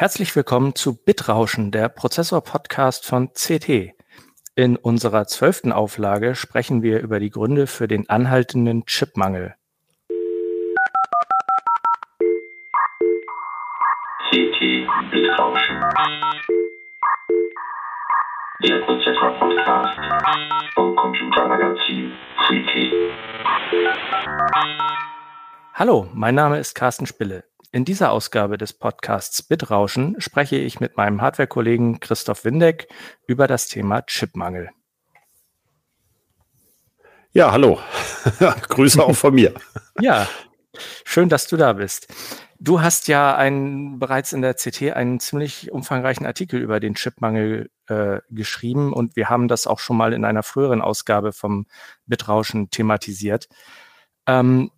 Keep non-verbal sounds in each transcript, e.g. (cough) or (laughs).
Herzlich willkommen zu Bitrauschen, der Prozessor-Podcast von CT. In unserer zwölften Auflage sprechen wir über die Gründe für den anhaltenden Chipmangel. CT Bitrauschen. Der Prozessor-Podcast vom Computermagazin CT. Hallo, mein Name ist Carsten Spille. In dieser Ausgabe des Podcasts Bitrauschen spreche ich mit meinem Hardware-Kollegen Christoph Windeck über das Thema Chipmangel. Ja, hallo. (laughs) Grüße auch von mir. (laughs) ja, schön, dass du da bist. Du hast ja einen, bereits in der CT einen ziemlich umfangreichen Artikel über den Chipmangel äh, geschrieben und wir haben das auch schon mal in einer früheren Ausgabe vom Bitrauschen thematisiert. Ähm,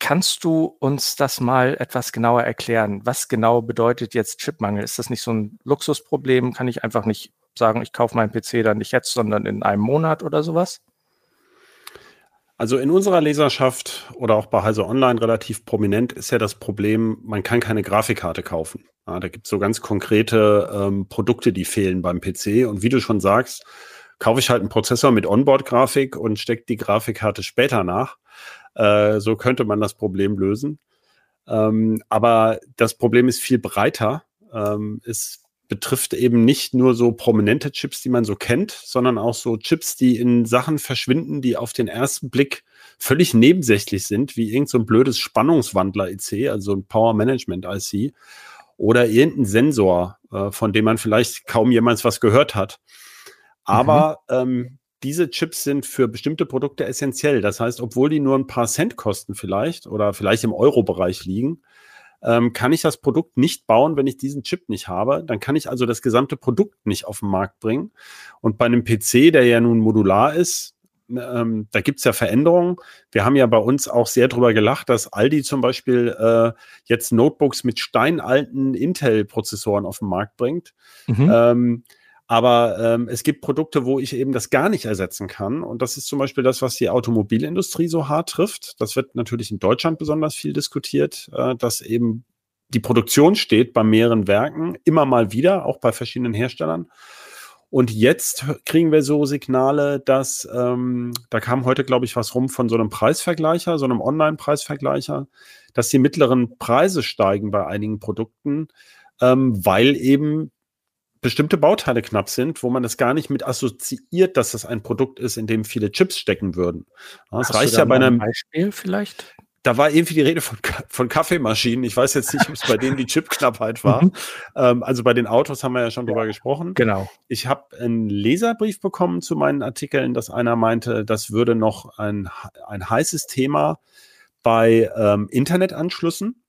Kannst du uns das mal etwas genauer erklären? Was genau bedeutet jetzt Chipmangel? Ist das nicht so ein Luxusproblem? Kann ich einfach nicht sagen, ich kaufe meinen PC dann nicht jetzt, sondern in einem Monat oder sowas? Also in unserer Leserschaft oder auch bei Heise Online relativ prominent ist ja das Problem, man kann keine Grafikkarte kaufen. Ja, da gibt es so ganz konkrete ähm, Produkte, die fehlen beim PC. Und wie du schon sagst, kaufe ich halt einen Prozessor mit Onboard-Grafik und stecke die Grafikkarte später nach. Äh, so könnte man das Problem lösen. Ähm, aber das Problem ist viel breiter. Ähm, es betrifft eben nicht nur so prominente Chips, die man so kennt, sondern auch so Chips, die in Sachen verschwinden, die auf den ersten Blick völlig nebensächlich sind, wie irgend so ein blödes Spannungswandler-IC, also ein Power Management IC, oder irgendein Sensor, äh, von dem man vielleicht kaum jemals was gehört hat. Aber mhm. ähm, diese Chips sind für bestimmte Produkte essentiell. Das heißt, obwohl die nur ein paar Cent kosten vielleicht oder vielleicht im Euro-Bereich liegen, ähm, kann ich das Produkt nicht bauen, wenn ich diesen Chip nicht habe. Dann kann ich also das gesamte Produkt nicht auf den Markt bringen. Und bei einem PC, der ja nun modular ist, ähm, da gibt's ja Veränderungen. Wir haben ja bei uns auch sehr drüber gelacht, dass Aldi zum Beispiel äh, jetzt Notebooks mit steinalten Intel-Prozessoren auf den Markt bringt. Mhm. Ähm, aber ähm, es gibt Produkte, wo ich eben das gar nicht ersetzen kann. Und das ist zum Beispiel das, was die Automobilindustrie so hart trifft. Das wird natürlich in Deutschland besonders viel diskutiert, äh, dass eben die Produktion steht bei mehreren Werken, immer mal wieder, auch bei verschiedenen Herstellern. Und jetzt kriegen wir so Signale, dass ähm, da kam heute, glaube ich, was rum von so einem Preisvergleicher, so einem Online-Preisvergleicher, dass die mittleren Preise steigen bei einigen Produkten, ähm, weil eben bestimmte Bauteile knapp sind, wo man das gar nicht mit assoziiert, dass das ein Produkt ist, in dem viele Chips stecken würden. Das reicht ja bei einem Beispiel vielleicht. Da war irgendwie die Rede von, von Kaffeemaschinen. Ich weiß jetzt nicht, ob es bei denen die Chipknappheit (laughs) war. Mhm. Ähm, also bei den Autos haben wir ja schon ja, drüber gesprochen. Genau. Ich habe einen Leserbrief bekommen zu meinen Artikeln, dass einer meinte, das würde noch ein, ein heißes Thema bei ähm, Internetanschlüssen.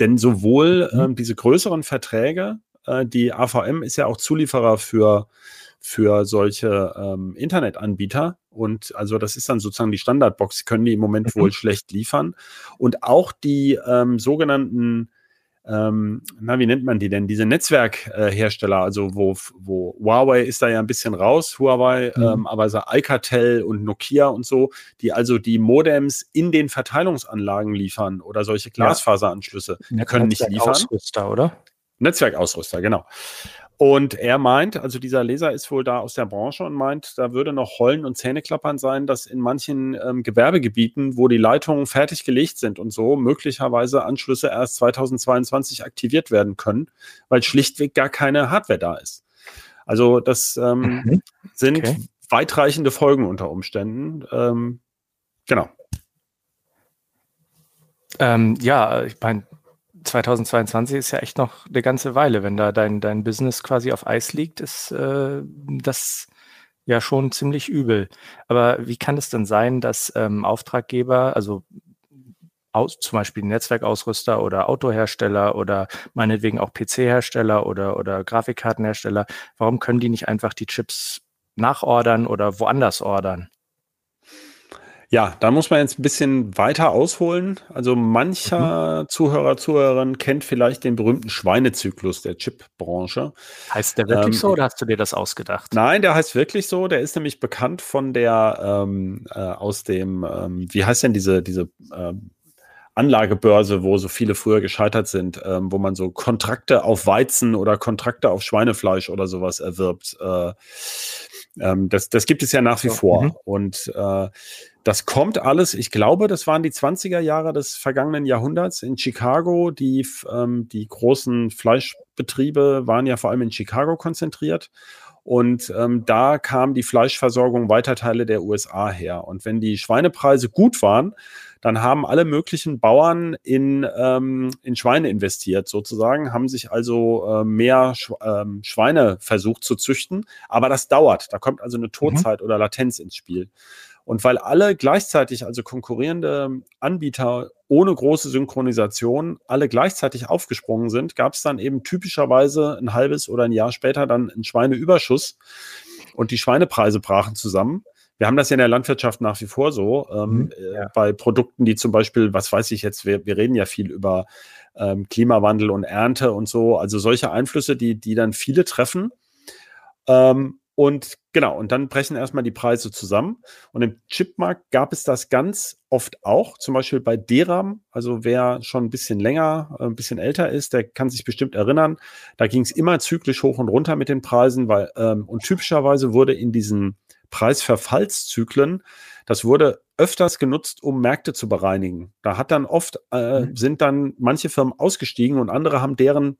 Denn sowohl mhm. ähm, diese größeren Verträge äh, die AVM ist ja auch Zulieferer für, für solche ähm, Internetanbieter. Und also das ist dann sozusagen die Standardbox, können die im Moment mhm. wohl schlecht liefern. Und auch die ähm, sogenannten ähm, na, wie nennt man die denn? Diese Netzwerkhersteller, äh, also wo, wo Huawei ist da ja ein bisschen raus, Huawei, mhm. ähm, aber so Alcatel und Nokia und so, die also die Modems in den Verteilungsanlagen liefern oder solche Glasfaseranschlüsse, ja. können nicht liefern. Ausrüster, oder? Netzwerkausrüster, genau. Und er meint, also dieser Leser ist wohl da aus der Branche und meint, da würde noch Heulen und Zähneklappern sein, dass in manchen ähm, Gewerbegebieten, wo die Leitungen fertig gelegt sind und so, möglicherweise Anschlüsse erst 2022 aktiviert werden können, weil schlichtweg gar keine Hardware da ist. Also das ähm, mhm. sind okay. weitreichende Folgen unter Umständen. Ähm, genau. Ähm, ja, ich meine, 2022 ist ja echt noch eine ganze Weile. Wenn da dein, dein Business quasi auf Eis liegt, ist äh, das ja schon ziemlich übel. Aber wie kann es denn sein, dass ähm, Auftraggeber, also aus, zum Beispiel Netzwerkausrüster oder Autohersteller oder meinetwegen auch PC-Hersteller oder, oder Grafikkartenhersteller, warum können die nicht einfach die Chips nachordern oder woanders ordern? Ja, da muss man jetzt ein bisschen weiter ausholen. Also mancher mhm. Zuhörer, Zuhörerin kennt vielleicht den berühmten Schweinezyklus der Chipbranche. Heißt der wirklich ähm, so oder hast du dir das ausgedacht? Nein, der heißt wirklich so. Der ist nämlich bekannt von der ähm, äh, aus dem, ähm, wie heißt denn diese, diese ähm, Anlagebörse, wo so viele früher gescheitert sind, ähm, wo man so Kontrakte auf Weizen oder Kontrakte auf Schweinefleisch oder sowas erwirbt. Äh, ähm, das, das gibt es ja nach wie so, vor. Mhm. Und äh, das kommt alles, ich glaube, das waren die 20er Jahre des vergangenen Jahrhunderts in Chicago. Die, ähm, die großen Fleischbetriebe waren ja vor allem in Chicago konzentriert. Und ähm, da kam die Fleischversorgung weiter Teile der USA her. Und wenn die Schweinepreise gut waren, dann haben alle möglichen Bauern in, ähm, in Schweine investiert, sozusagen, haben sich also äh, mehr Sch ähm, Schweine versucht zu züchten. Aber das dauert. Da kommt also eine mhm. Todzeit mhm. oder Latenz ins Spiel. Und weil alle gleichzeitig, also konkurrierende Anbieter ohne große Synchronisation, alle gleichzeitig aufgesprungen sind, gab es dann eben typischerweise ein halbes oder ein Jahr später dann einen Schweineüberschuss und die Schweinepreise brachen zusammen. Wir haben das ja in der Landwirtschaft nach wie vor so, ähm, mhm, äh, ja. bei Produkten, die zum Beispiel, was weiß ich jetzt, wir, wir reden ja viel über ähm, Klimawandel und Ernte und so, also solche Einflüsse, die, die dann viele treffen. Ähm, und genau, und dann brechen erstmal die Preise zusammen. Und im Chipmarkt gab es das ganz oft auch, zum Beispiel bei DRAM. Also wer schon ein bisschen länger, äh, ein bisschen älter ist, der kann sich bestimmt erinnern. Da ging es immer zyklisch hoch und runter mit den Preisen, weil ähm, und typischerweise wurde in diesen Preisverfallszyklen, das wurde öfters genutzt, um Märkte zu bereinigen. Da hat dann oft äh, mhm. sind dann manche Firmen ausgestiegen und andere haben deren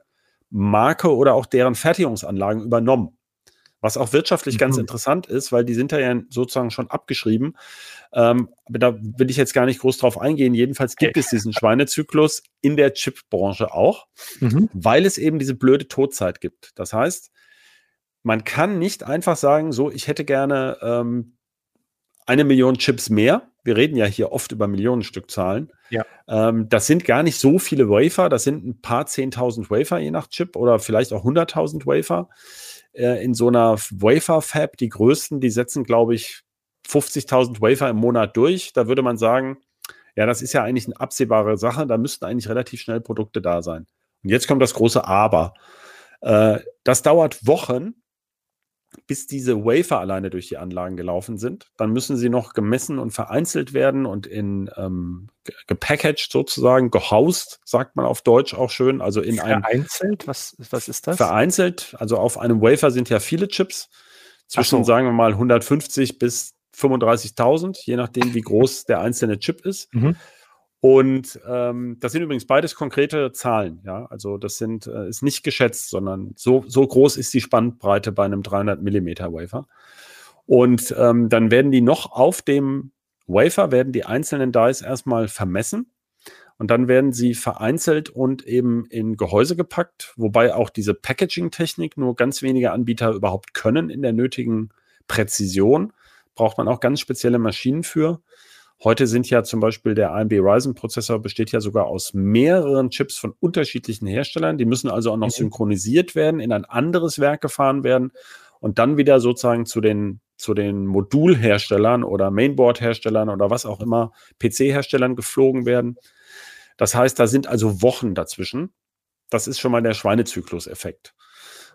Marke oder auch deren Fertigungsanlagen übernommen. Was auch wirtschaftlich mhm. ganz interessant ist, weil die sind da ja sozusagen schon abgeschrieben. Ähm, aber da will ich jetzt gar nicht groß drauf eingehen. Jedenfalls gibt okay. es diesen Schweinezyklus in der Chipbranche auch, mhm. weil es eben diese blöde Todzeit gibt. Das heißt, man kann nicht einfach sagen, so, ich hätte gerne ähm, eine Million Chips mehr. Wir reden ja hier oft über Millionenstückzahlen. Ja. Ähm, das sind gar nicht so viele Wafer. Das sind ein paar 10.000 Wafer je nach Chip oder vielleicht auch 100.000 Wafer äh, in so einer Wafer-Fab, die größten, die setzen, glaube ich, 50.000 Wafer im Monat durch. Da würde man sagen, ja, das ist ja eigentlich eine absehbare Sache. Da müssten eigentlich relativ schnell Produkte da sein. Und jetzt kommt das große Aber. Äh, das dauert Wochen, bis diese Wafer alleine durch die Anlagen gelaufen sind. Dann müssen sie noch gemessen und vereinzelt werden und in ähm, gepackaged sozusagen, gehaust, sagt man auf Deutsch auch schön. Also in einem. Vereinzelt? Was, was ist das? Vereinzelt. Also auf einem Wafer sind ja viele Chips. Zwischen, so. sagen wir mal, 150 bis 35.000, je nachdem, wie groß der einzelne Chip ist. Mhm. Und ähm, das sind übrigens beides konkrete Zahlen, ja. Also das sind äh, ist nicht geschätzt, sondern so so groß ist die Spannbreite bei einem 300 Millimeter Wafer. Und ähm, dann werden die noch auf dem Wafer werden die einzelnen Dies erstmal vermessen und dann werden sie vereinzelt und eben in Gehäuse gepackt, wobei auch diese Packaging-Technik nur ganz wenige Anbieter überhaupt können in der nötigen Präzision. Braucht man auch ganz spezielle Maschinen für. Heute sind ja zum Beispiel der AMD Ryzen Prozessor besteht ja sogar aus mehreren Chips von unterschiedlichen Herstellern. Die müssen also auch noch mhm. synchronisiert werden, in ein anderes Werk gefahren werden und dann wieder sozusagen zu den, zu den Modulherstellern oder Mainboard-Herstellern oder was auch immer, PC-Herstellern geflogen werden. Das heißt, da sind also Wochen dazwischen. Das ist schon mal der Schweinezyklus-Effekt.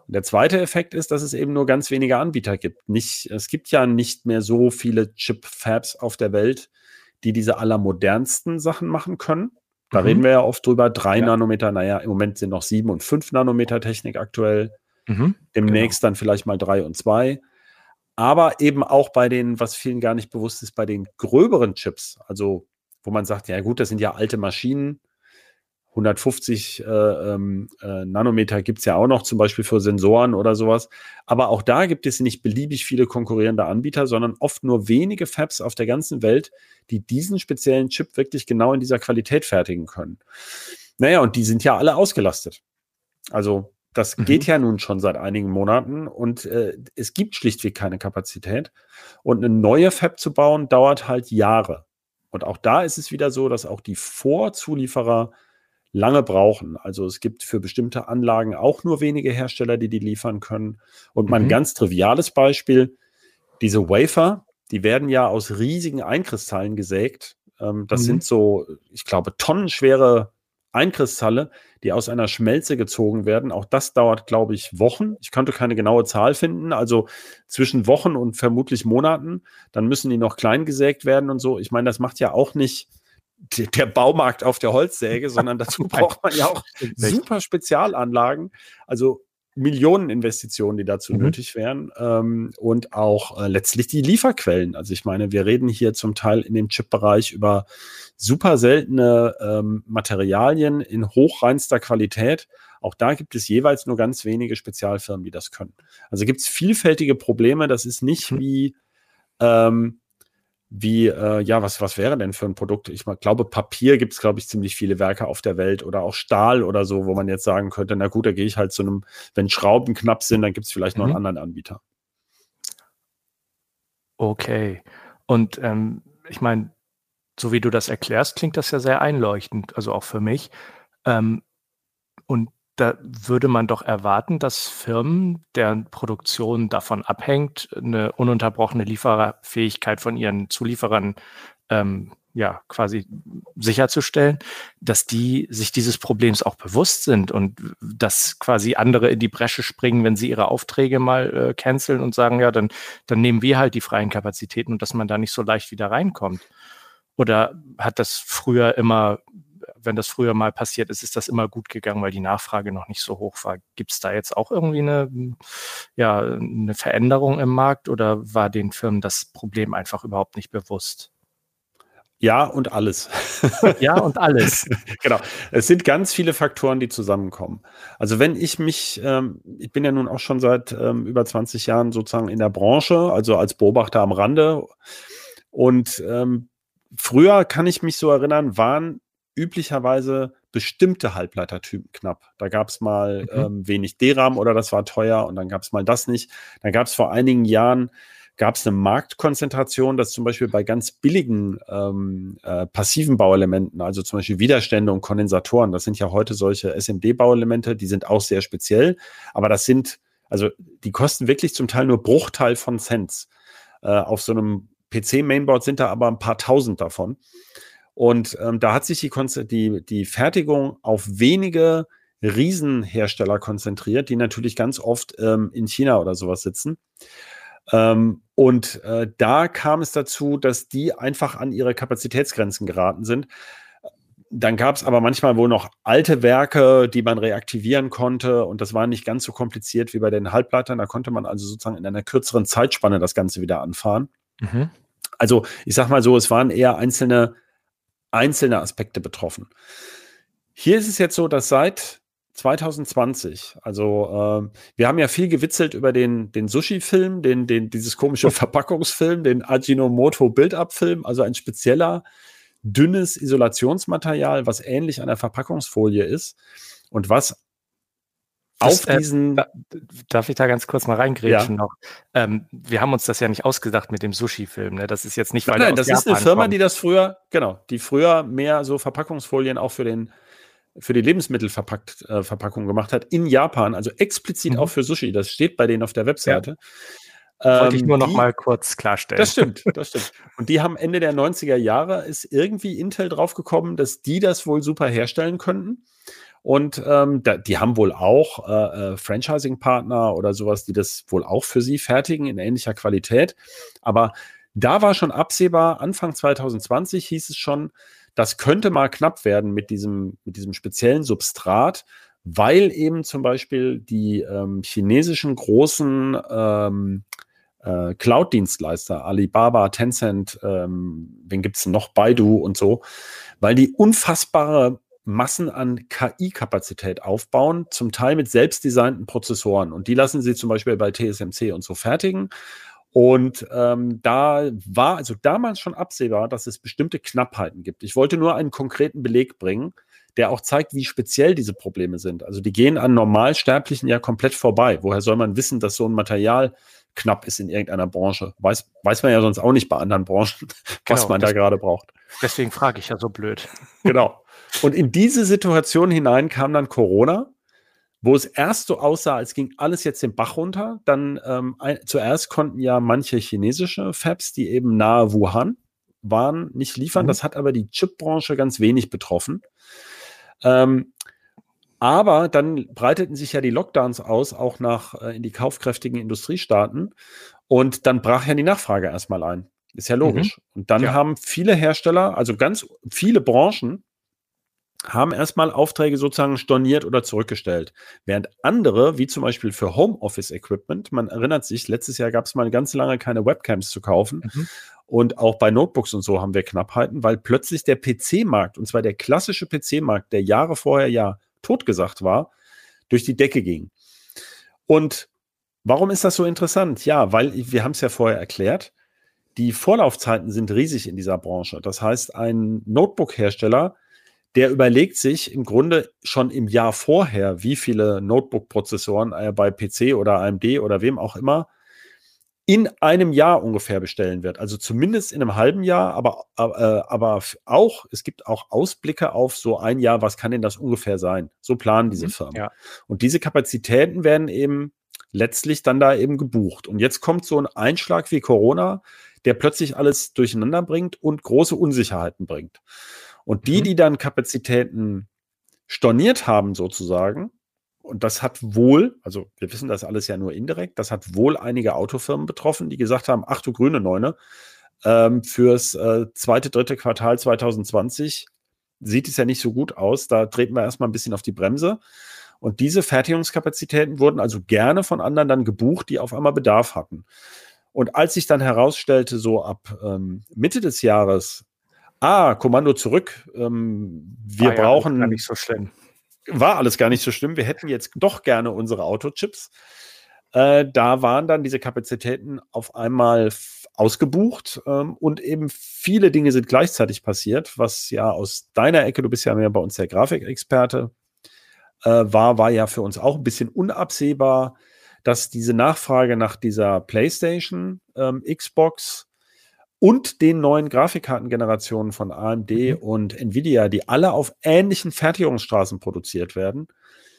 Und der zweite Effekt ist, dass es eben nur ganz wenige Anbieter gibt. Nicht, es gibt ja nicht mehr so viele Chip-Fabs auf der Welt, die diese allermodernsten Sachen machen können. Da mhm. reden wir ja oft drüber. Drei ja. Nanometer, naja, im Moment sind noch sieben und fünf Nanometer Technik aktuell. Mhm. Demnächst genau. dann vielleicht mal drei und zwei. Aber eben auch bei den, was vielen gar nicht bewusst ist, bei den gröberen Chips, also wo man sagt, ja gut, das sind ja alte Maschinen, 150 äh, ähm, äh, Nanometer gibt es ja auch noch, zum Beispiel für Sensoren oder sowas. Aber auch da gibt es nicht beliebig viele konkurrierende Anbieter, sondern oft nur wenige Fabs auf der ganzen Welt, die diesen speziellen Chip wirklich genau in dieser Qualität fertigen können. Naja, und die sind ja alle ausgelastet. Also das mhm. geht ja nun schon seit einigen Monaten und äh, es gibt schlichtweg keine Kapazität. Und eine neue Fab zu bauen, dauert halt Jahre. Und auch da ist es wieder so, dass auch die Vorzulieferer lange brauchen. Also es gibt für bestimmte Anlagen auch nur wenige Hersteller, die die liefern können. Und mal ein mhm. ganz triviales Beispiel, diese Wafer, die werden ja aus riesigen Einkristallen gesägt. Ähm, das mhm. sind so, ich glaube, tonnenschwere Einkristalle, die aus einer Schmelze gezogen werden. Auch das dauert, glaube ich, Wochen. Ich konnte keine genaue Zahl finden. Also zwischen Wochen und vermutlich Monaten. Dann müssen die noch klein gesägt werden und so. Ich meine, das macht ja auch nicht der Baumarkt auf der Holzsäge, sondern (laughs) dazu braucht man ja auch super Spezialanlagen. Also Millioneninvestitionen, die dazu mhm. nötig wären ähm, und auch äh, letztlich die Lieferquellen. Also ich meine, wir reden hier zum Teil in dem Chip-Bereich über super seltene ähm, Materialien in hochreinster Qualität. Auch da gibt es jeweils nur ganz wenige Spezialfirmen, die das können. Also gibt es vielfältige Probleme. Das ist nicht mhm. wie ähm, wie, äh, ja, was, was wäre denn für ein Produkt? Ich glaube, Papier gibt es, glaube ich, ziemlich viele Werke auf der Welt oder auch Stahl oder so, wo man jetzt sagen könnte, na gut, da gehe ich halt zu einem, wenn Schrauben knapp sind, dann gibt es vielleicht noch einen mhm. anderen Anbieter. Okay. Und ähm, ich meine, so wie du das erklärst, klingt das ja sehr einleuchtend, also auch für mich. Ähm, und da würde man doch erwarten, dass Firmen, deren Produktion davon abhängt, eine ununterbrochene Lieferfähigkeit von ihren Zulieferern ähm, ja quasi sicherzustellen, dass die sich dieses Problems auch bewusst sind und dass quasi andere in die Bresche springen, wenn sie ihre Aufträge mal äh, canceln und sagen, ja, dann, dann nehmen wir halt die freien Kapazitäten und dass man da nicht so leicht wieder reinkommt. Oder hat das früher immer wenn das früher mal passiert ist, ist das immer gut gegangen, weil die Nachfrage noch nicht so hoch war. Gibt es da jetzt auch irgendwie eine, ja, eine Veränderung im Markt oder war den Firmen das Problem einfach überhaupt nicht bewusst? Ja, und alles. (laughs) ja, und alles. (laughs) genau. Es sind ganz viele Faktoren, die zusammenkommen. Also wenn ich mich, ähm, ich bin ja nun auch schon seit ähm, über 20 Jahren sozusagen in der Branche, also als Beobachter am Rande. Und ähm, früher kann ich mich so erinnern, waren üblicherweise bestimmte Halbleitertypen knapp. Da gab es mal mhm. ähm, wenig DRAM oder das war teuer und dann gab es mal das nicht. Dann gab es vor einigen Jahren gab es eine Marktkonzentration, dass zum Beispiel bei ganz billigen ähm, äh, passiven Bauelementen, also zum Beispiel Widerstände und Kondensatoren, das sind ja heute solche SMD-Bauelemente, die sind auch sehr speziell, aber das sind, also die kosten wirklich zum Teil nur Bruchteil von Cents. Äh, auf so einem PC-Mainboard sind da aber ein paar tausend davon. Und ähm, da hat sich die, die, die Fertigung auf wenige Riesenhersteller konzentriert, die natürlich ganz oft ähm, in China oder sowas sitzen. Ähm, und äh, da kam es dazu, dass die einfach an ihre Kapazitätsgrenzen geraten sind. Dann gab es aber manchmal wohl noch alte Werke, die man reaktivieren konnte. Und das war nicht ganz so kompliziert wie bei den Halbleitern. Da konnte man also sozusagen in einer kürzeren Zeitspanne das Ganze wieder anfahren. Mhm. Also ich sag mal so, es waren eher einzelne einzelne Aspekte betroffen. Hier ist es jetzt so, dass seit 2020, also äh, wir haben ja viel gewitzelt über den, den Sushi-Film, den, den, dieses komische (laughs) Verpackungsfilm, den Ajinomoto Build-Up-Film, also ein spezieller, dünnes Isolationsmaterial, was ähnlich einer Verpackungsfolie ist und was auf das, äh, diesen. Äh, darf ich da ganz kurz mal reingrätschen ja. noch? Ähm, wir haben uns das ja nicht ausgedacht mit dem Sushi-Film. Ne? Das ist jetzt nicht, weil. Nein, nein das Japan ist eine Firma, kommt. die das früher, genau, die früher mehr so Verpackungsfolien auch für den für die Lebensmittelverpackung äh, gemacht hat in Japan, also explizit mhm. auch für Sushi. Das steht bei denen auf der Webseite. Ja. Wollte ich ähm, nur noch die, mal kurz klarstellen. Das stimmt, das stimmt. Und die haben Ende der 90er Jahre ist irgendwie Intel draufgekommen, dass die das wohl super herstellen könnten. Und ähm, da, die haben wohl auch äh, äh, Franchising-Partner oder sowas, die das wohl auch für sie fertigen in ähnlicher Qualität. Aber da war schon absehbar, Anfang 2020 hieß es schon, das könnte mal knapp werden mit diesem, mit diesem speziellen Substrat, weil eben zum Beispiel die ähm, chinesischen großen ähm, äh, Cloud-Dienstleister, Alibaba, Tencent, ähm, wen gibt es noch, Baidu und so, weil die unfassbare Massen an KI-Kapazität aufbauen, zum Teil mit selbstdesignten Prozessoren. Und die lassen sie zum Beispiel bei TSMC und so fertigen. Und ähm, da war also damals schon absehbar, dass es bestimmte Knappheiten gibt. Ich wollte nur einen konkreten Beleg bringen, der auch zeigt, wie speziell diese Probleme sind. Also die gehen an Normalsterblichen ja komplett vorbei. Woher soll man wissen, dass so ein Material knapp ist in irgendeiner Branche? Weiß, weiß man ja sonst auch nicht bei anderen Branchen, (laughs) was genau, man da gerade braucht. Deswegen frage ich ja so blöd. Genau. Und in diese Situation hinein kam dann Corona, wo es erst so aussah, als ging alles jetzt den Bach runter. Dann ähm, ein, zuerst konnten ja manche chinesische Fabs, die eben nahe Wuhan waren, nicht liefern. Mhm. Das hat aber die Chipbranche ganz wenig betroffen. Ähm, aber dann breiteten sich ja die Lockdowns aus, auch nach äh, in die kaufkräftigen Industriestaaten. Und dann brach ja die Nachfrage erstmal ein. Ist ja logisch. Und dann Ja. haben viele Hersteller, also ganz viele Branchen, haben erstmal Aufträge sozusagen storniert oder zurückgestellt. Während andere, wie zum Beispiel für Homeoffice-Equipment, man erinnert sich, letztes Jahr gab es mal ganz lange keine Webcams zu kaufen. Mhm. Und auch bei Notebooks und so haben wir Knappheiten, weil plötzlich der PC-Markt, und zwar der klassische PC-Markt, der Jahre vorher ja totgesagt war, durch die Decke ging. Und warum ist das so interessant? Ja, weil wir haben es ja vorher erklärt, die Vorlaufzeiten sind riesig in dieser Branche. Das heißt, ein Notebook-Hersteller, der überlegt sich im Grunde schon im Jahr vorher, wie viele Notebook-Prozessoren er bei PC oder AMD oder wem auch immer in einem Jahr ungefähr bestellen wird. Also zumindest in einem halben Jahr, aber, äh, aber auch, es gibt auch Ausblicke auf so ein Jahr, was kann denn das ungefähr sein? So planen diese Mhm, Firmen. ja. Und diese Kapazitäten werden eben letztlich dann da eben gebucht. Und jetzt kommt so ein Einschlag wie Corona, der plötzlich alles durcheinander bringt und große Unsicherheiten bringt. Und die, Mhm. die dann Kapazitäten storniert haben sozusagen, und das hat wohl, also wir wissen das alles ja nur indirekt, das hat wohl einige Autofirmen betroffen, die gesagt haben, ach du grüne Neune, ähm, fürs äh, zweite, dritte Quartal 2020 sieht es ja nicht so gut aus. Da treten wir erstmal ein bisschen auf die Bremse. Und diese Fertigungskapazitäten wurden also gerne von anderen dann gebucht, die auf einmal Bedarf hatten. Und als sich dann herausstellte, so ab ähm, Mitte des Jahres, ah, Kommando zurück, ähm, wir Ah ja, brauchen Gar nicht so schlimm. war alles gar nicht so schlimm. Wir hätten jetzt doch gerne unsere Autochips. Äh, da waren dann diese Kapazitäten auf einmal ausgebucht ähm, und eben viele Dinge sind gleichzeitig passiert, was ja aus deiner Ecke, du bist ja mehr bei uns der Grafikexperte, äh, war, war ja für uns auch ein bisschen unabsehbar, dass diese Nachfrage nach dieser PlayStation, ähm, Xbox und den neuen Grafikkartengenerationen von AMD Mhm. und Nvidia, die alle auf ähnlichen Fertigungsstraßen produziert werden,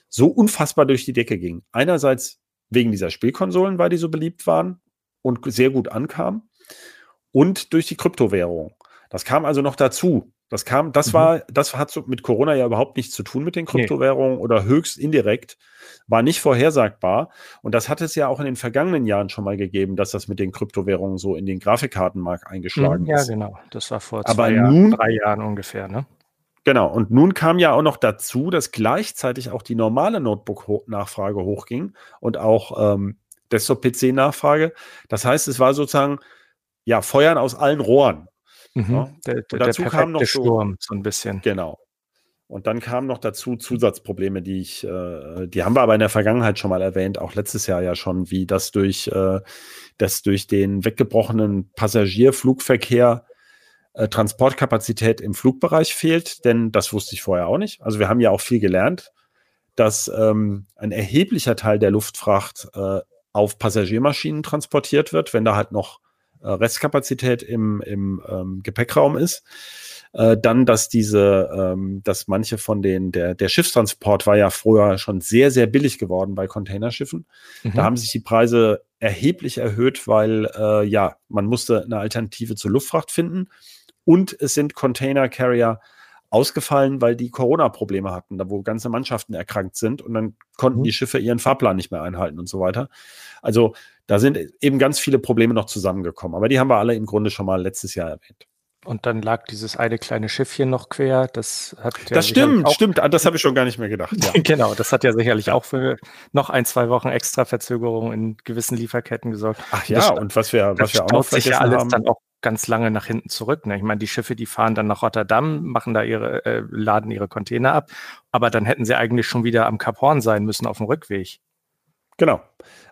so unfassbar durch die Decke ging. Einerseits wegen dieser Spielkonsolen, weil die so beliebt waren und sehr gut ankamen und durch die Kryptowährung. Das kam also noch dazu. Das kam, das Mhm. war, das hat so mit Corona ja überhaupt nichts zu tun mit den Kryptowährungen oder höchst indirekt, war nicht vorhersagbar. Und das hat es ja auch in den vergangenen Jahren schon mal gegeben, dass das mit den Kryptowährungen so in den Grafikkartenmarkt eingeschlagen Mhm, Ja, ist. genau. Das war vor Aber zwei Jahren, nun- drei Jahren ungefähr, ne? Genau. Und nun kam ja auch noch dazu, dass gleichzeitig auch die normale Notebook-Nachfrage hochging und auch ähm, Desktop-PC-Nachfrage. Das heißt, es war sozusagen ja Feuern aus allen Rohren. Mhm. Ja. Der, der, der dazu kam perfekte noch so- Sturm, so ein bisschen. Genau. Und dann kamen noch dazu Zusatzprobleme, die ich, äh, die haben wir aber in der Vergangenheit schon mal erwähnt, auch letztes Jahr ja schon, wie das durch, äh, das durch den weggebrochenen Passagierflugverkehr äh, Transportkapazität im Flugbereich fehlt, denn das wusste ich vorher auch nicht. Also wir haben ja auch viel gelernt, dass ähm, ein erheblicher Teil der Luftfracht äh, auf Passagiermaschinen transportiert wird, wenn da halt noch Restkapazität im, im ähm, Gepäckraum ist. Äh, dann, dass diese, ähm, dass manche von den, der, der Schiffstransport war ja früher schon sehr, sehr billig geworden bei Containerschiffen. Mhm. Da haben sich die Preise erheblich erhöht, weil äh, ja, man musste eine Alternative zur Luftfracht finden. Und es sind Container Carrier ausgefallen, weil die Corona-Probleme hatten, da wo ganze Mannschaften erkrankt sind und dann konnten Mhm. die Schiffe ihren Fahrplan nicht mehr einhalten und so weiter. Also da sind eben ganz viele Probleme noch zusammengekommen. Aber die haben wir alle im Grunde schon mal letztes Jahr erwähnt. Und dann lag dieses eine kleine Schiffchen noch quer. Das hat ja das stimmt, stimmt. Ah, Das habe ich schon gar nicht mehr gedacht. Ja. Genau, das hat ja sicherlich auch für noch ein, zwei Wochen extra Verzögerung in gewissen Lieferketten gesorgt. Ach Das ja, sta- und was wir, was Das wir auch noch sich ja alles haben. dann auch ganz lange nach hinten zurück. Ne? Ich meine, die Schiffe, die fahren dann nach Rotterdam, machen da ihre, äh, laden ihre Container ab, aber dann hätten sie eigentlich schon wieder am Kap Horn sein müssen auf dem Rückweg. Genau.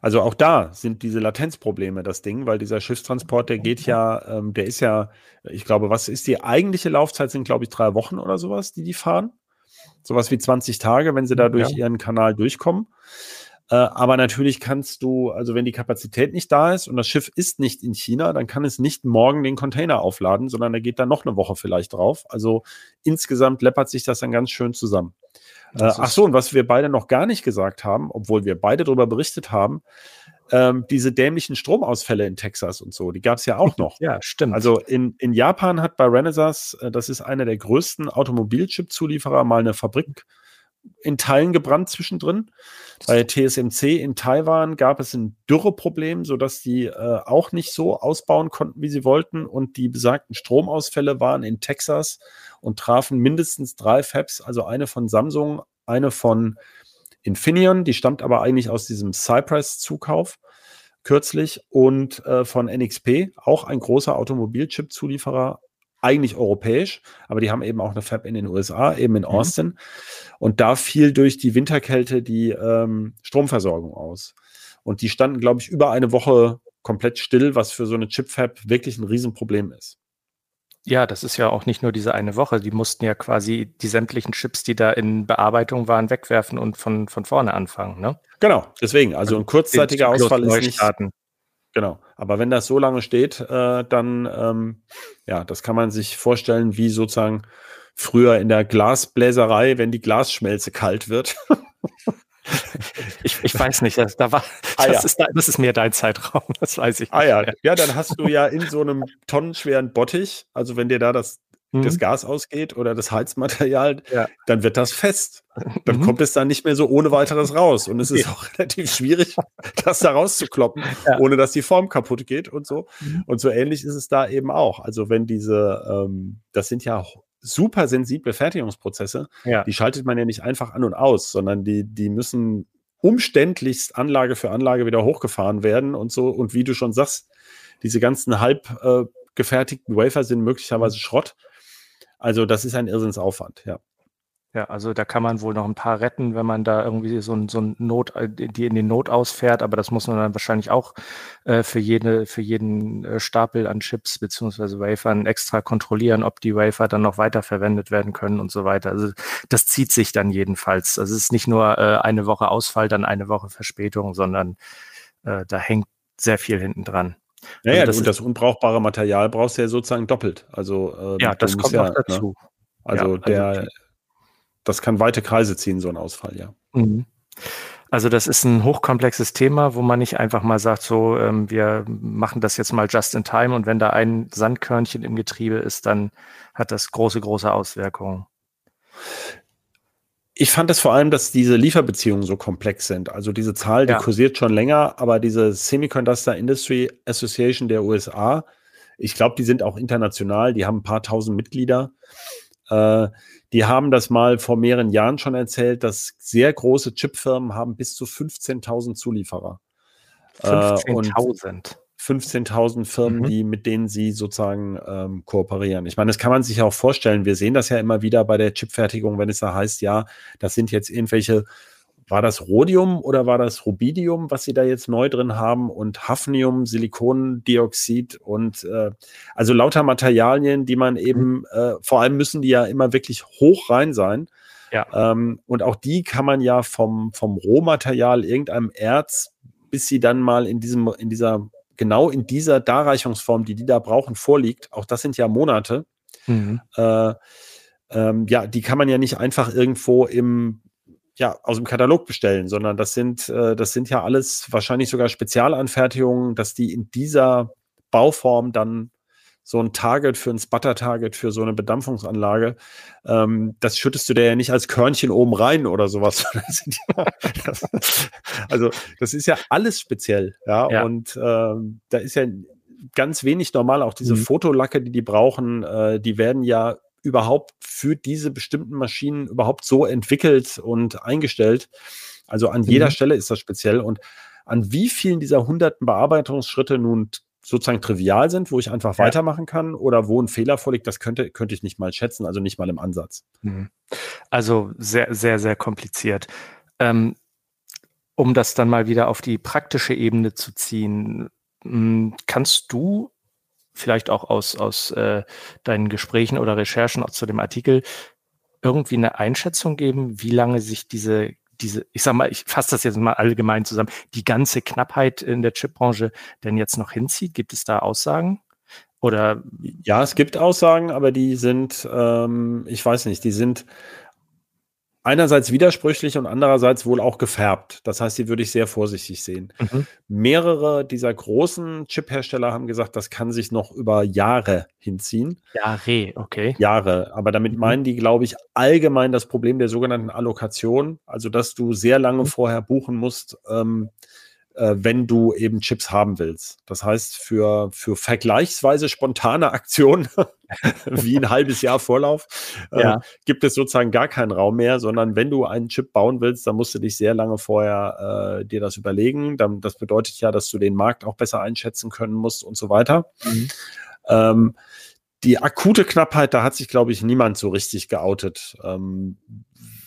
Also auch da sind diese Latenzprobleme das Ding, weil dieser Schiffstransport, der geht ja, ähm, der ist ja, ich glaube, was ist die eigentliche Laufzeit? Sind, glaube ich, drei Wochen oder sowas, die die fahren. Sowas wie 20 Tage, wenn sie da durch Ja. ihren Kanal durchkommen. Äh, aber natürlich kannst du, also wenn die Kapazität nicht da ist und das Schiff ist nicht in China, dann kann es nicht morgen den Container aufladen, sondern da geht dann noch eine Woche vielleicht drauf. Also insgesamt läppert sich das dann ganz schön zusammen. Äh, ach so, und was wir beide noch gar nicht gesagt haben, obwohl wir beide darüber berichtet haben, ähm, diese dämlichen Stromausfälle in Texas und so, die gab es ja auch noch. (laughs) Ja, stimmt. Also in, in Japan hat bei Renesas, äh, das ist einer der größten Automobilchip-Zulieferer, mal eine Fabrik in Teilen gebrannt zwischendrin. Bei TSMC in Taiwan gab es ein Dürreproblem, sodass die äh, auch nicht so ausbauen konnten, wie sie wollten. Und die besagten Stromausfälle waren in Texas und trafen mindestens drei Fabs, also eine von Samsung, eine von Infineon, die stammt aber eigentlich aus diesem Cypress-Zukauf kürzlich und äh, von NXP, auch ein großer Automobilchip-Zulieferer, eigentlich europäisch, aber die haben eben auch eine Fab in den USA, eben in mhm. Austin. Mhm. Und da fiel durch die Winterkälte die ähm, Stromversorgung aus. Und die standen, glaube ich, über eine Woche komplett still, was für so eine Chip-Fab wirklich ein Riesenproblem ist. Ja, das ist ja auch nicht nur diese eine Woche. Die mussten ja quasi die sämtlichen Chips, die da in Bearbeitung waren, wegwerfen und von, von vorne anfangen, ne? Genau, deswegen. Also ein kurzzeitiger Ausfall ist nicht. Starten. Genau. Aber wenn das so lange steht, äh, dann, ähm, ja, das kann man sich vorstellen, wie sozusagen früher in der Glasbläserei, wenn die Glasschmelze kalt wird. (laughs) (laughs) Ich, ich weiß nicht, das, da war, ah, das, ja. ist, das ist mehr dein Zeitraum, (laughs) das weiß ich. Ah ja, ja, dann hast du ja in so einem tonnenschweren Bottich, also wenn dir da das, mhm. das Gas ausgeht oder das Heizmaterial, ja. dann wird das fest. Dann mhm. kommt es dann nicht mehr so ohne weiteres raus. Und es ist auch (laughs) relativ schwierig, das da rauszukloppen, ja. ohne dass die Form kaputt geht und so. Mhm. Und so ähnlich ist es da eben auch. Also wenn diese, ähm, das sind ja super sensible Fertigungsprozesse, ja. die schaltet man ja nicht einfach an und aus, sondern die, die müssen umständlichst Anlage für Anlage wieder hochgefahren werden und so. Und wie du schon sagst, diese ganzen halb äh, gefertigten Wafer sind möglicherweise Schrott. Also das ist ein Irrsinnsaufwand, ja. Ja, also da kann man wohl noch ein paar retten, wenn man da irgendwie so ein, so ein Not, äh, die in den Not ausfährt, aber das muss man dann wahrscheinlich auch äh, für jede, für jeden äh, Stapel an Chips beziehungsweise Wafern extra kontrollieren, ob die Wafer dann noch weiterverwendet werden können und so weiter. Also das zieht sich dann jedenfalls. Also es ist nicht nur äh, eine Woche Ausfall, dann eine Woche Verspätung, sondern äh, da hängt sehr viel hinten dran. Naja, also das und das unbrauchbare Material brauchst du ja sozusagen doppelt. Also ähm, ja, das kommt ja, noch dazu. Ne? Also, ja, also der das kann weite Kreise ziehen, so ein Ausfall, ja. Mhm. Also das ist ein hochkomplexes Thema, wo man nicht einfach mal sagt, so ähm, wir machen das jetzt mal just in time und wenn da ein Sandkörnchen im Getriebe ist, dann hat das große, große Auswirkungen. Ich fand es vor allem, dass diese Lieferbeziehungen so komplex sind. Also diese Zahl, die ja. kursiert schon länger, aber diese Semiconductor Industry Association der USA, ich glaube, die sind auch international, die haben ein paar tausend Mitglieder. Äh, die haben das mal vor mehreren Jahren schon erzählt, dass sehr große Chipfirmen haben bis zu 15.000 Zulieferer. 15.000. Äh, 15.000 Firmen, mhm. die, mit denen sie sozusagen ähm, kooperieren. Ich meine, das kann man sich auch vorstellen. Wir sehen das ja immer wieder bei der Chipfertigung, wenn es da heißt, ja, das sind jetzt irgendwelche war das Rhodium oder war das Rubidium, was sie da jetzt neu drin haben und Hafnium, Silikondioxid und äh, also lauter Materialien, die man mhm. eben, äh, vor allem müssen die ja immer wirklich hoch rein sein. Ja. Ähm, und auch die kann man ja vom, vom Rohmaterial, irgendeinem Erz, bis sie dann mal in diesem, in dieser, genau in dieser Darreichungsform, die die da brauchen, vorliegt. Auch das sind ja Monate. Mhm. Äh, ähm, ja, die kann man ja nicht einfach irgendwo im ja, aus dem Katalog bestellen, sondern das sind, äh, das sind ja alles wahrscheinlich sogar Spezialanfertigungen, dass die in dieser Bauform dann so ein Target für ein Sputter-Target für so eine Bedampfungsanlage, ähm, das schüttest du dir ja nicht als Körnchen oben rein oder sowas. (laughs) also das ist ja alles speziell, ja, ja. und ähm, da ist ja ganz wenig normal. Auch diese mhm. Fotolacke, die die brauchen, äh, die werden ja überhaupt für diese bestimmten Maschinen überhaupt so entwickelt und eingestellt. Also an mhm. jeder Stelle ist das speziell. Und an wie vielen dieser hunderten Bearbeitungsschritte nun sozusagen trivial sind, wo ich einfach ja. weitermachen kann oder wo ein Fehler vorliegt, das könnte, könnte ich nicht mal schätzen, also nicht mal im Ansatz. Mhm. Also sehr, sehr, sehr kompliziert. Ähm, um das dann mal wieder auf die praktische Ebene zu ziehen, hm, kannst du vielleicht auch aus, aus äh, deinen Gesprächen oder Recherchen auch zu dem Artikel irgendwie eine Einschätzung geben, wie lange sich diese, diese, ich sag mal, ich fasse das jetzt mal allgemein zusammen, die ganze Knappheit in der Chipbranche denn jetzt noch hinzieht? Gibt es da Aussagen? Oder? Ja, es gibt Aussagen, aber die sind, ähm, ich weiß nicht, die sind einerseits widersprüchlich und andererseits wohl auch gefärbt. Das heißt, die würde ich sehr vorsichtig sehen. Mhm. Mehrere dieser großen Chip-Hersteller haben gesagt, das kann sich noch über Jahre hinziehen. Jahre, okay. Jahre. Aber damit mhm. meinen die, glaube ich, allgemein das Problem der sogenannten Allokation. Also, dass du sehr lange mhm. vorher buchen musst, ähm, äh, wenn du eben Chips haben willst. Das heißt, für, für vergleichsweise spontane (laughs) Aktionen, wie ein halbes Jahr Vorlauf, äh, ja. gibt es sozusagen gar keinen Raum mehr, sondern wenn du einen Chip bauen willst, dann musst du dich sehr lange vorher äh, dir das überlegen. Dann, das bedeutet ja, dass du den Markt auch besser einschätzen können musst und so weiter. Mhm. Ähm, die akute Knappheit, da hat sich, glaube ich, niemand so richtig geoutet, ähm,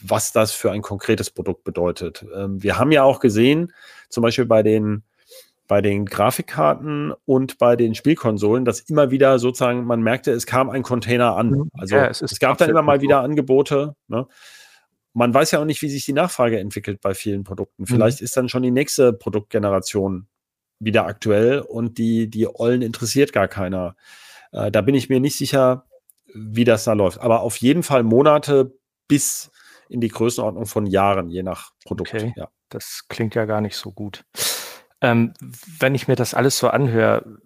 was das für ein konkretes Produkt bedeutet. Ähm, wir haben ja auch gesehen, zum Beispiel bei den, bei den Grafikkarten und bei den Spielkonsolen, dass immer wieder sozusagen, man merkte, es kam ein Container an. Mhm. Also ja, es, es, gab dann immer mal wieder Angebote. Ne? Man weiß ja auch nicht, wie sich die Nachfrage entwickelt bei vielen Produkten. Mhm. Vielleicht mhm. ist dann schon die nächste Produktgeneration wieder aktuell und die, die Ollen interessiert gar keiner. Äh, da bin ich mir nicht sicher, wie das da läuft. Aber auf jeden Fall Monate bis in die Größenordnung von Jahren, je nach Produkt. Okay. Ja. Das klingt ja gar nicht so gut. Ähm, wenn ich mir das alles so anhöre,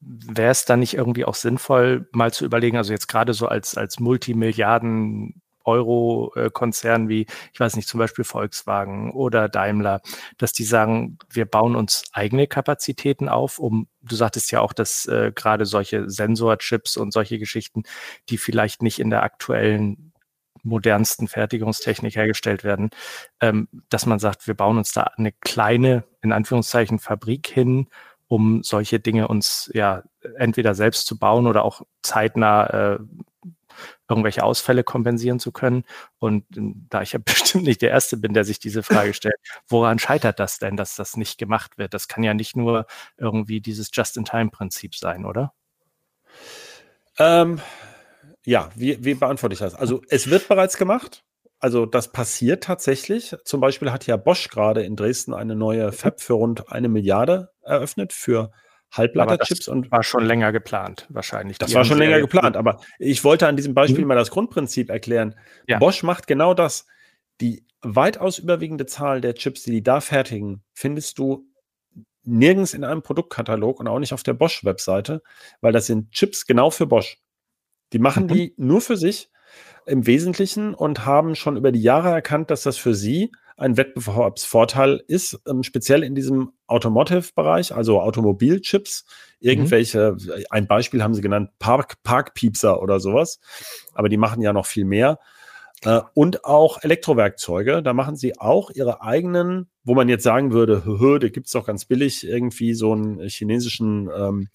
wäre es dann nicht irgendwie auch sinnvoll, mal zu überlegen, also jetzt gerade so als, als Multimilliarden Euro-Konzern wie, ich weiß nicht, zum Beispiel Volkswagen oder Daimler, dass die sagen, wir bauen uns eigene Kapazitäten auf, um, du sagtest ja auch, dass äh, gerade solche Sensorchips und solche Geschichten, die vielleicht nicht in der aktuellen modernsten Fertigungstechnik hergestellt werden, ähm, dass man sagt, wir bauen uns da eine kleine, in Anführungszeichen, Fabrik hin, um solche Dinge uns ja entweder selbst zu bauen oder auch zeitnah äh, irgendwelche Ausfälle kompensieren zu können. Und ähm, da ich ja (laughs) bestimmt nicht der Erste bin, der sich diese Frage stellt, woran scheitert das denn, dass das nicht gemacht wird? Das kann ja nicht nur irgendwie dieses Just-in-Time-Prinzip sein, oder? Ähm, ja, wie, wie beantworte ich das? Also es wird bereits gemacht. Also das passiert tatsächlich. Zum Beispiel hat ja Bosch gerade in Dresden eine neue Fab für rund eine Milliarde eröffnet für Halbleiterchips und war schon länger geplant, wahrscheinlich. Das Die war schon länger geplant, aber ich wollte an diesem Beispiel mhm. mal das Grundprinzip erklären. Ja. Bosch macht genau das. Die weitaus überwiegende Zahl der Chips, die die da fertigen, findest du nirgends in einem Produktkatalog und auch nicht auf der Bosch-Webseite, weil das sind Chips genau für Bosch. Die machen mhm. die nur für sich im Wesentlichen und haben schon über die Jahre erkannt, dass das für sie ein Wettbewerbsvorteil ist, ähm, speziell in diesem Automotive-Bereich, also Automobilchips. Mhm. Irgendwelche, mhm. ein Beispiel haben sie genannt, Park, Parkpiepser oder sowas, aber die machen ja noch viel mehr. Äh, und auch Elektrowerkzeuge, da machen sie auch ihre eigenen, wo man jetzt sagen würde, hö, da gibt es doch ganz billig irgendwie so einen chinesischen, ähm,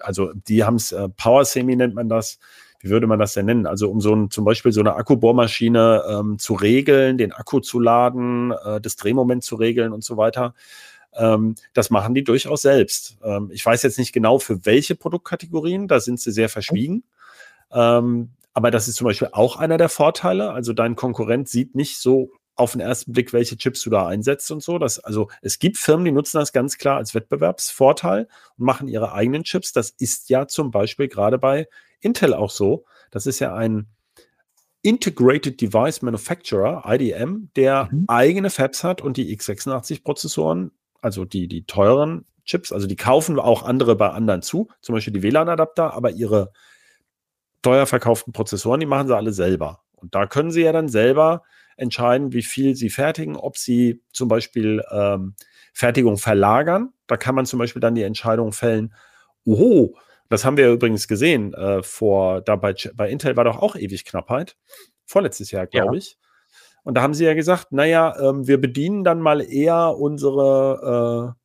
also die haben es, äh, Power Semi nennt man das, wie würde man das denn nennen? Also um so ein, zum Beispiel so eine Akkubohrmaschine ähm, zu regeln, den Akku zu laden, äh, das Drehmoment zu regeln und so weiter. Ähm, das machen die durchaus selbst. Ähm, ich weiß jetzt nicht genau für welche Produktkategorien, da sind sie sehr verschwiegen. Ähm, aber das ist zum Beispiel auch einer der Vorteile. Also dein Konkurrent sieht nicht so auf den ersten Blick, welche Chips du da einsetzt und so. Das, also es gibt Firmen, die nutzen das ganz klar als Wettbewerbsvorteil und machen ihre eigenen Chips. Das ist ja zum Beispiel gerade bei Intel auch so. Das ist ja ein Integrated Device Manufacturer, IDM, der mhm. eigene Fabs hat und die x86-Prozessoren, also die, die teuren Chips, also die kaufen auch andere bei anderen zu, zum Beispiel die WLAN-Adapter, aber ihre teuer verkauften Prozessoren, die machen sie alle selber. Und da können sie ja dann selber entscheiden, wie viel sie fertigen, ob sie zum Beispiel ähm, Fertigung verlagern. Da kann man zum Beispiel dann die Entscheidung fällen, oho, das haben wir übrigens gesehen äh, vor, da bei, bei Intel war doch auch ewig Knappheit. Vorletztes Jahr, glaube ja. ich. Und da haben sie ja gesagt, naja, ähm, wir bedienen dann mal eher unsere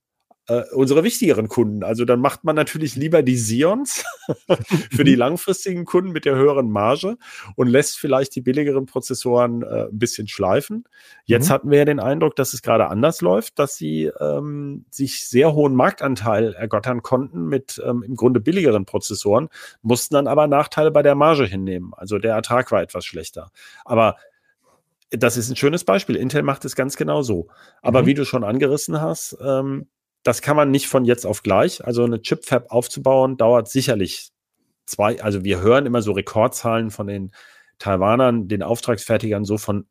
äh, unsere wichtigeren Kunden. Also dann macht man natürlich lieber die Sions (laughs) für die (laughs) langfristigen Kunden mit der höheren Marge und lässt vielleicht die billigeren Prozessoren äh, ein bisschen schleifen. Jetzt mhm. hatten wir ja den Eindruck, dass es gerade anders läuft, dass sie ähm, sich sehr hohen Marktanteil ergottern konnten mit ähm, im Grunde billigeren Prozessoren, mussten dann aber Nachteile bei der Marge hinnehmen. Also der Ertrag war etwas schlechter. Aber das ist ein schönes Beispiel. Intel macht es ganz genau so. Aber mhm. wie du schon angerissen hast, ähm, das kann man nicht von jetzt auf gleich. Also eine Chip-Fab aufzubauen, dauert sicherlich zwei, also wir hören immer so Rekordzahlen von den Taiwanern, den Auftragsfertigern, so von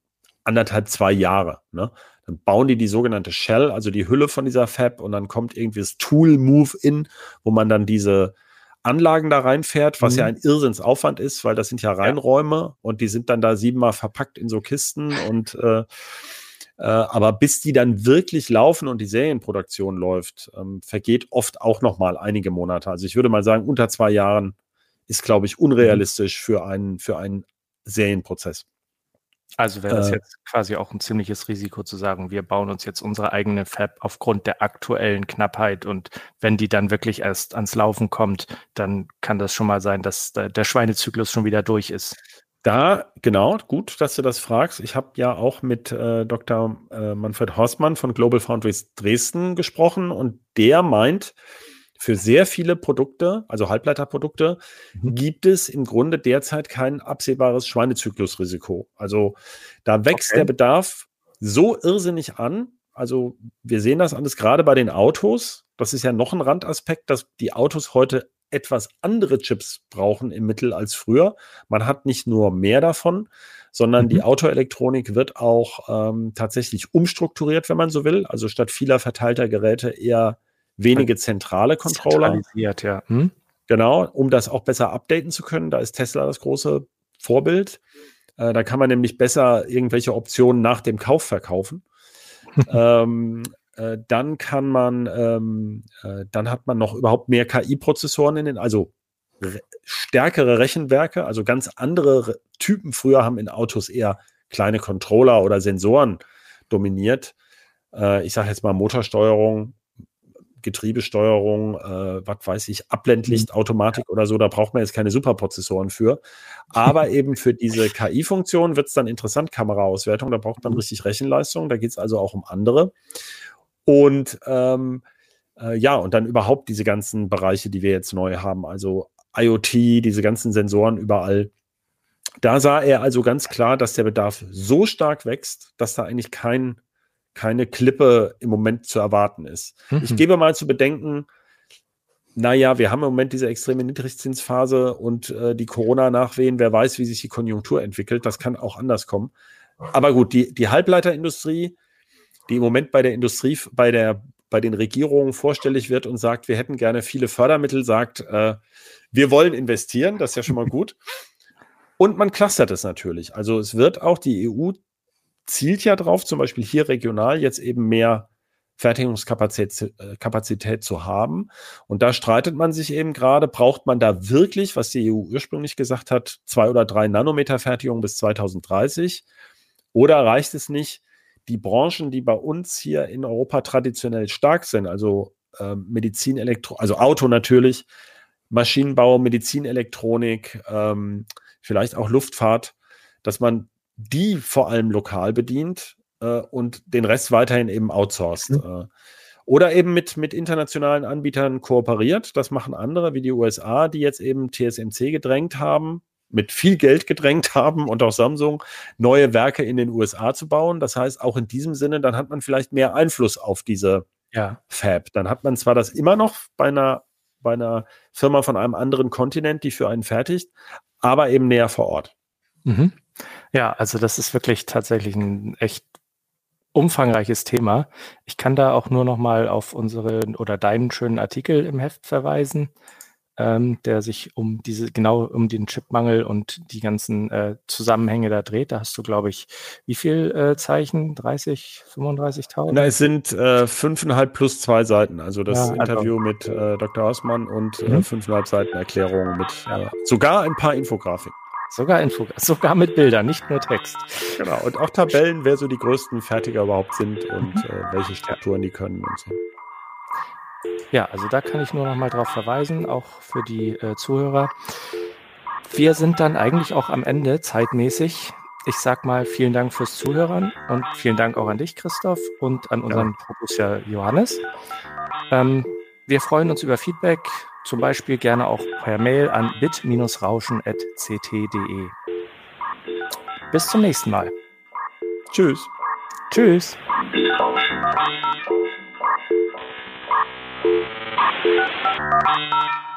anderthalb, zwei Jahre. Ne? Dann bauen die die sogenannte Shell, also die Hülle von dieser Fab und dann kommt irgendwie das Tool Move-In, wo man dann diese Anlagen da reinfährt, was mhm. ja ein Irrsinnsaufwand ist, weil das sind ja Reinräume ja. und die sind dann da siebenmal verpackt in so Kisten und äh, äh, aber bis die dann wirklich laufen und die Serienproduktion läuft, ähm, vergeht oft auch noch mal einige Monate. Also ich würde mal sagen, unter zwei Jahren ist, glaube ich, unrealistisch für einen, für einen Serienprozess. Also wäre das äh, jetzt quasi auch ein ziemliches Risiko zu sagen, wir bauen uns jetzt unsere eigene Fab aufgrund der aktuellen Knappheit und wenn die dann wirklich erst ans Laufen kommt, dann kann das schon mal sein, dass der Schweinezyklus schon wieder durch ist. Da, genau, gut, dass du das fragst. Ich habe ja auch mit äh, Dr. Äh, Manfred Horstmann von Global Foundries Dresden gesprochen und der meint, für sehr viele Produkte, also Halbleiterprodukte, mhm. gibt es im Grunde derzeit kein absehbares Schweinezyklusrisiko. Also da wächst okay. der Bedarf so irrsinnig an. Also wir sehen das alles gerade bei den Autos. Das ist ja noch ein Randaspekt, dass die Autos heute etwas andere Chips brauchen im Mittel als früher. Man hat nicht nur mehr davon, sondern mhm. die Autoelektronik wird auch ähm, tatsächlich umstrukturiert, wenn man so will. Also statt vieler verteilter Geräte eher wenige zentrale Controller. ja. Hm? Genau, um das auch besser updaten zu können. Da ist Tesla das große Vorbild. Äh, da kann man nämlich besser irgendwelche Optionen nach dem Kauf verkaufen. (laughs) ähm, äh, dann kann man, ähm, äh, dann hat man noch überhaupt mehr KI-Prozessoren in den, also re stärkere Rechenwerke, also ganz andere Typen. Früher haben in Autos eher kleine Controller oder Sensoren dominiert. Äh, ich sage jetzt mal Motorsteuerung Getriebesteuerung, äh, was weiß ich, Abblendlicht, mhm. Automatik oder so, da braucht man jetzt keine Superprozessoren für. Aber (laughs) eben für diese KI-Funktion wird es dann interessant, Kameraauswertung, da braucht man mhm. richtig Rechenleistung, da geht es also auch um andere. Und ähm, äh, ja, und dann überhaupt diese ganzen Bereiche, die wir jetzt neu haben, also IoT, diese ganzen Sensoren überall. Da sah er also ganz klar, dass der Bedarf so stark wächst, dass da eigentlich kein keine Klippe im Moment zu erwarten ist. Mhm. Ich gebe mal zu bedenken, naja, wir haben im Moment diese extreme Niedrigzinsphase und äh, die Corona-Nachwehen, wer weiß, wie sich die Konjunktur entwickelt, das kann auch anders kommen. Aber gut, die, die Halbleiterindustrie, die im Moment bei der Industrie, bei der, bei den Regierungen vorstellig wird und sagt, wir hätten gerne viele Fördermittel, sagt, äh, wir wollen investieren, das ist ja schon mal gut. Und man clustert es natürlich. Also es wird auch die EU zielt ja drauf, zum Beispiel hier regional jetzt eben mehr Fertigungskapazität äh, Kapazität zu haben. Und da streitet man sich eben gerade, braucht man da wirklich, was die EU ursprünglich gesagt hat, zwei oder drei Nanometer Fertigung bis 2030? Oder reicht es nicht, die Branchen, die bei uns hier in Europa traditionell stark sind, also äh, Medizin, Elektro, also Auto natürlich, Maschinenbau, Medizinelektronik, ähm, vielleicht auch Luftfahrt, dass man die vor allem lokal bedient äh, und den Rest weiterhin eben outsourced. Mhm. Äh, oder eben mit, mit internationalen Anbietern kooperiert. Das machen andere wie die USA, die jetzt eben TSMC gedrängt haben, mit viel Geld gedrängt (laughs) haben und auch Samsung, neue Werke in den USA zu bauen. Das heißt, auch in diesem Sinne, dann hat man vielleicht mehr Einfluss auf diese ja. Fab. Dann hat man zwar das immer noch bei einer, bei einer Firma von einem anderen Kontinent, die für einen fertigt, aber eben näher vor Ort. Mhm. Ja, also das ist wirklich tatsächlich ein echt umfangreiches Thema. Ich kann da auch nur noch mal auf unseren oder deinen schönen Artikel im Heft verweisen, ähm, der sich um diese genau um den Chipmangel und die ganzen äh, Zusammenhänge da dreht. Da hast du, glaube ich, wie viel äh, Zeichen? 30, 35.000? Na, es sind äh, fünfeinhalb plus zwei Seiten. Also das ja, also Interview also, mit äh, Dr. Hausmann und äh, mhm. fünfeinhalb Seiten Erklärung mit ja. sogar ein paar Infografiken. Sogar Info, sogar mit Bildern, nicht nur Text. Genau, und auch Tabellen, wer so die größten Fertiger überhaupt sind und äh, welche Strukturen die können und so. Ja, also da kann ich nur noch mal drauf verweisen, auch für die äh, Zuhörer. Wir sind dann eigentlich auch am Ende zeitmäßig. Ich sag mal vielen Dank fürs Zuhören und vielen Dank auch an dich, Christoph, und an unseren ja. Producer Johannes. Ähm, wir freuen uns über Feedback, zum Beispiel gerne auch per Mail an bit-rauschen.ct.de. Bis zum nächsten Mal. Tschüss. Tschüss. Thank you.